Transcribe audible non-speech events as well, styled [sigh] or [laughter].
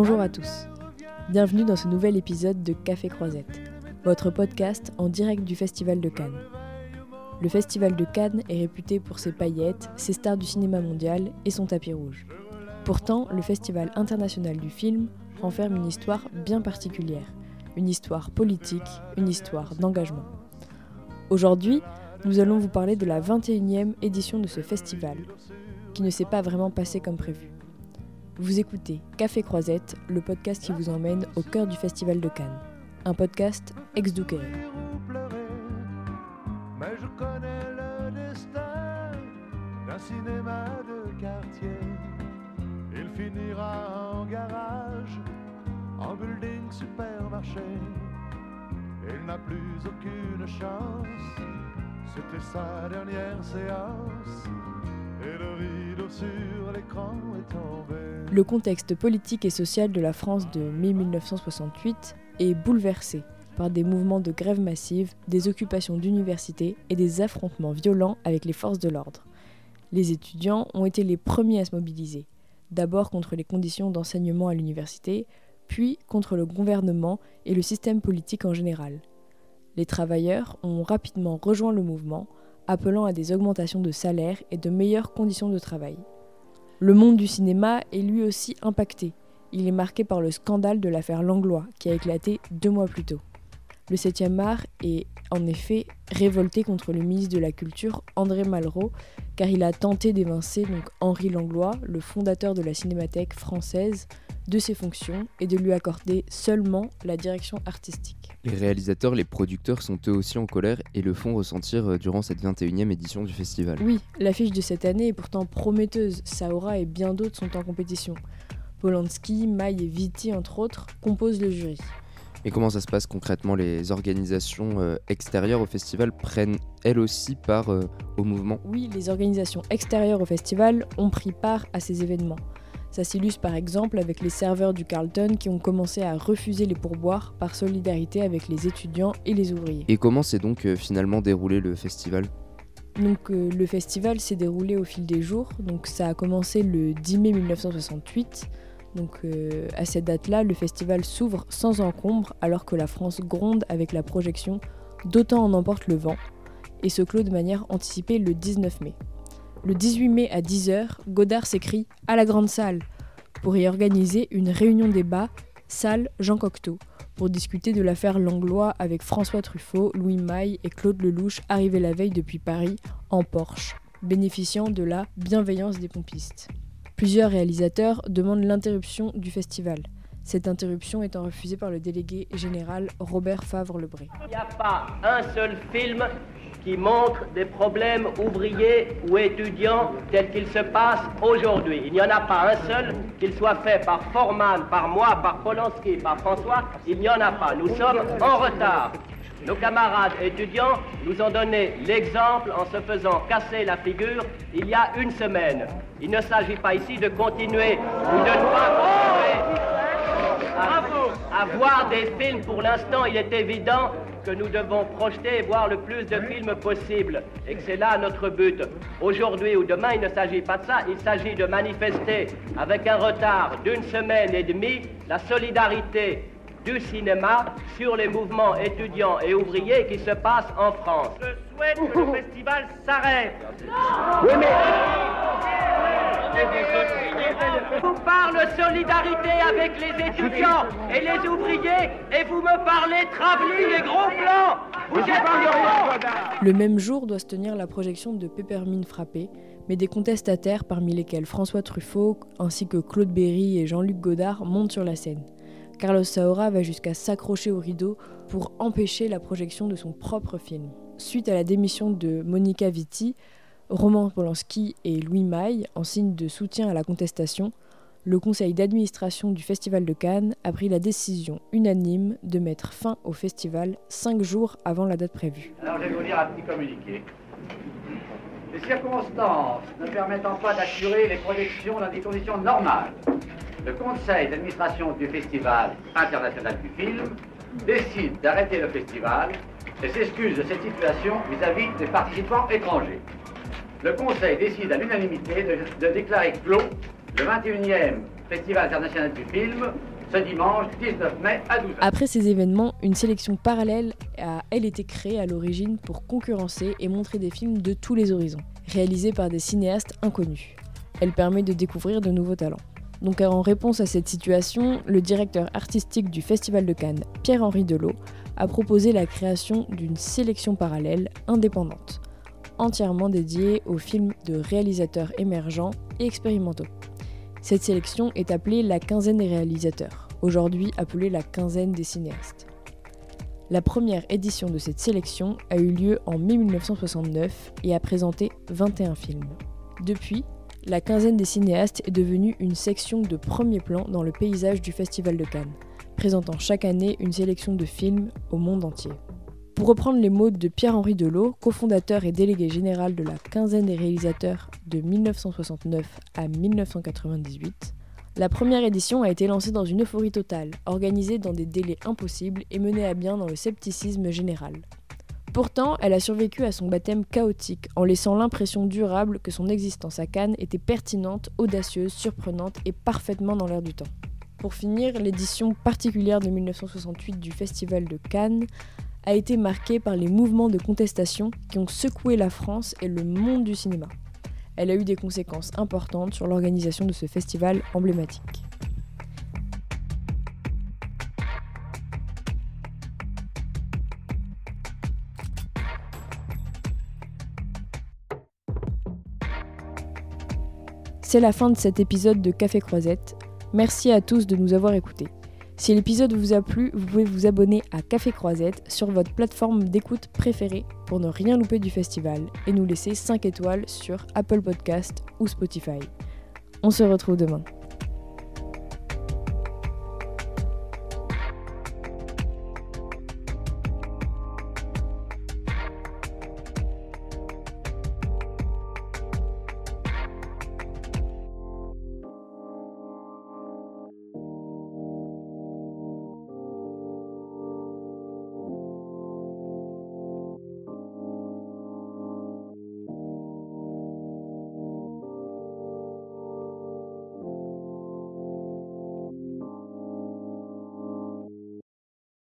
Bonjour à tous. Bienvenue dans ce nouvel épisode de Café Croisette, votre podcast en direct du Festival de Cannes. Le Festival de Cannes est réputé pour ses paillettes, ses stars du cinéma mondial et son tapis rouge. Pourtant, le Festival international du film renferme une histoire bien particulière, une histoire politique, une histoire d'engagement. Aujourd'hui, nous allons vous parler de la 21e édition de ce festival, qui ne s'est pas vraiment passé comme prévu. Vous écoutez Café Croisette, le podcast qui vous emmène au cœur du Festival de Cannes. Un podcast ex Mais je connais le destin d'un cinéma de quartier. Il finira en garage, en building supermarché. Il n'a plus aucune chance, c'était sa dernière séance. Le contexte politique et social de la France de mai 1968 est bouleversé par des mouvements de grève massive, des occupations d'universités et des affrontements violents avec les forces de l'ordre. Les étudiants ont été les premiers à se mobiliser, d'abord contre les conditions d'enseignement à l'université, puis contre le gouvernement et le système politique en général. Les travailleurs ont rapidement rejoint le mouvement, appelant à des augmentations de salaire et de meilleures conditions de travail. Le monde du cinéma est lui aussi impacté. Il est marqué par le scandale de l'affaire Langlois, qui a éclaté deux mois plus tôt. Le 7e art est en effet révolté contre le ministre de la Culture, André Malraux, car il a tenté d'évincer donc Henri Langlois, le fondateur de la Cinémathèque française, de ses fonctions et de lui accorder seulement la direction artistique. Les réalisateurs, les producteurs sont eux aussi en colère et le font ressentir euh, durant cette 21e édition du festival. Oui, l'affiche de cette année est pourtant prometteuse. Saora et bien d'autres sont en compétition. Polanski, Maille et Vitti, entre autres, composent le jury. Et comment ça se passe concrètement Les organisations euh, extérieures au festival prennent elles aussi part euh, au mouvement? Oui, les organisations extérieures au festival ont pris part à ces événements. Ça s'illustre par exemple avec les serveurs du Carlton qui ont commencé à refuser les pourboires par solidarité avec les étudiants et les ouvriers. Et comment s'est donc euh, finalement déroulé le festival? Donc le festival s'est déroulé au fil des jours. Donc ça a commencé le 10 mai 1968 donc euh, à cette date-là, le festival s'ouvre sans encombre alors que la France gronde avec la projection D'autant en emporte le vent et se clôt de manière anticipée le 19 mai. Le 18 mai à 10h, Godard s'écrit à la grande salle pour y organiser une réunion débat salle Jean Cocteau pour discuter de l'affaire Langlois avec François Truffaut, Louis Maille et Claude Lelouch arrivés la veille depuis Paris en Porsche, bénéficiant de la bienveillance des pompistes. Plusieurs réalisateurs demandent l'interruption du festival. Cette interruption étant refusée par le délégué général Robert Favre-Lebré. Il n'y a pas un seul film qui montre des problèmes ouvriers ou étudiants tels qu'ils se passent aujourd'hui. Il n'y en a pas un seul, qu'il soit fait par Forman, par moi, par Polanski, par François, il n'y en a pas. Nous sommes en retard. Nos camarades étudiants nous ont donné l'exemple en se faisant casser la figure il y a une semaine. Il ne s'agit pas ici de continuer ou de ne pas continuer à, voir des films. Pour l'instant, il est évident que nous devons projeter et voir le plus de films possible et que c'est là notre but. Aujourd'hui ou demain, il ne s'agit pas de ça, il s'agit de manifester avec un retard d'une semaine et demie la solidarité du cinéma sur les mouvements étudiants et ouvriers qui se passent en France. Je souhaite que le [laughs] festival s'arrête. Oui, mais... Vous parle solidarité avec les étudiants et les ouvriers et vous me parlez travelling et gros plans Vous êtes Le même jour doit se tenir la projection de Peppermint Frappé, mais des contestataires parmi lesquels François Truffaut ainsi que Claude Berry et Jean-Luc Godard montent sur la scène. Carlos Saura va jusqu'à s'accrocher au rideau pour empêcher la projection de son propre film. Suite à la démission de Monica Vitti, Roman Polanski et Louis Maille, en signe de soutien à la contestation, le conseil d'administration du Festival de Cannes a pris la décision unanime de mettre fin au festival cinq jours avant la date prévue. Alors je vais vous dire un petit communiqué. Les circonstances ne permettant pas d'assurer les projections dans des conditions normales, le conseil d'administration du Festival international du film décide d'arrêter le festival et s'excuse de cette situation vis-à-vis des participants étrangers. Le conseil décide à l'unanimité de, déclarer clos le 21e Festival international du film, ce dimanche 19 mai à 12h. Après ces événements, une sélection parallèle a, elle, été créée à l'origine pour concurrencer et montrer des films de tous les horizons, réalisés par des cinéastes inconnus. Elle permet de découvrir de nouveaux talents. Donc en réponse à cette situation, le directeur artistique du Festival de Cannes, Pierre-Henri Delot, a proposé la création d'une sélection parallèle indépendante, entièrement dédiée aux films de réalisateurs émergents et expérimentaux. Cette sélection est appelée la quinzaine des réalisateurs, aujourd'hui appelée la quinzaine des cinéastes. La première édition de cette sélection a eu lieu en mai 1969 et a présenté 21 films. Depuis, la quinzaine des cinéastes est devenue une section de premier plan dans le paysage du Festival de Cannes, présentant chaque année une sélection de films au monde entier. Pour reprendre les mots de Pierre-Henri Delot, cofondateur et délégué général de la quinzaine des réalisateurs de 1969 à 1998, la première édition a été lancée dans une euphorie totale, organisée dans des délais impossibles et menée à bien dans le scepticisme général. Pourtant, elle a survécu à son baptême chaotique, en laissant l'impression durable que son existence à Cannes était pertinente, audacieuse, surprenante et parfaitement dans l'air du temps. Pour finir, l'édition particulière de 1968 du Festival de Cannes a été marquée par les mouvements de contestation qui ont secoué la France et le monde du cinéma. Elle a eu des conséquences importantes sur l'organisation de ce festival emblématique. C'est la fin de cet épisode de Café Croisette. Merci à tous de nous avoir écoutés. Si l'épisode vous a plu, vous pouvez vous abonner à Café Croisette sur votre plateforme d'écoute préférée pour ne rien louper du festival et nous laisser 5 étoiles sur Apple Podcast ou Spotify. On se retrouve demain.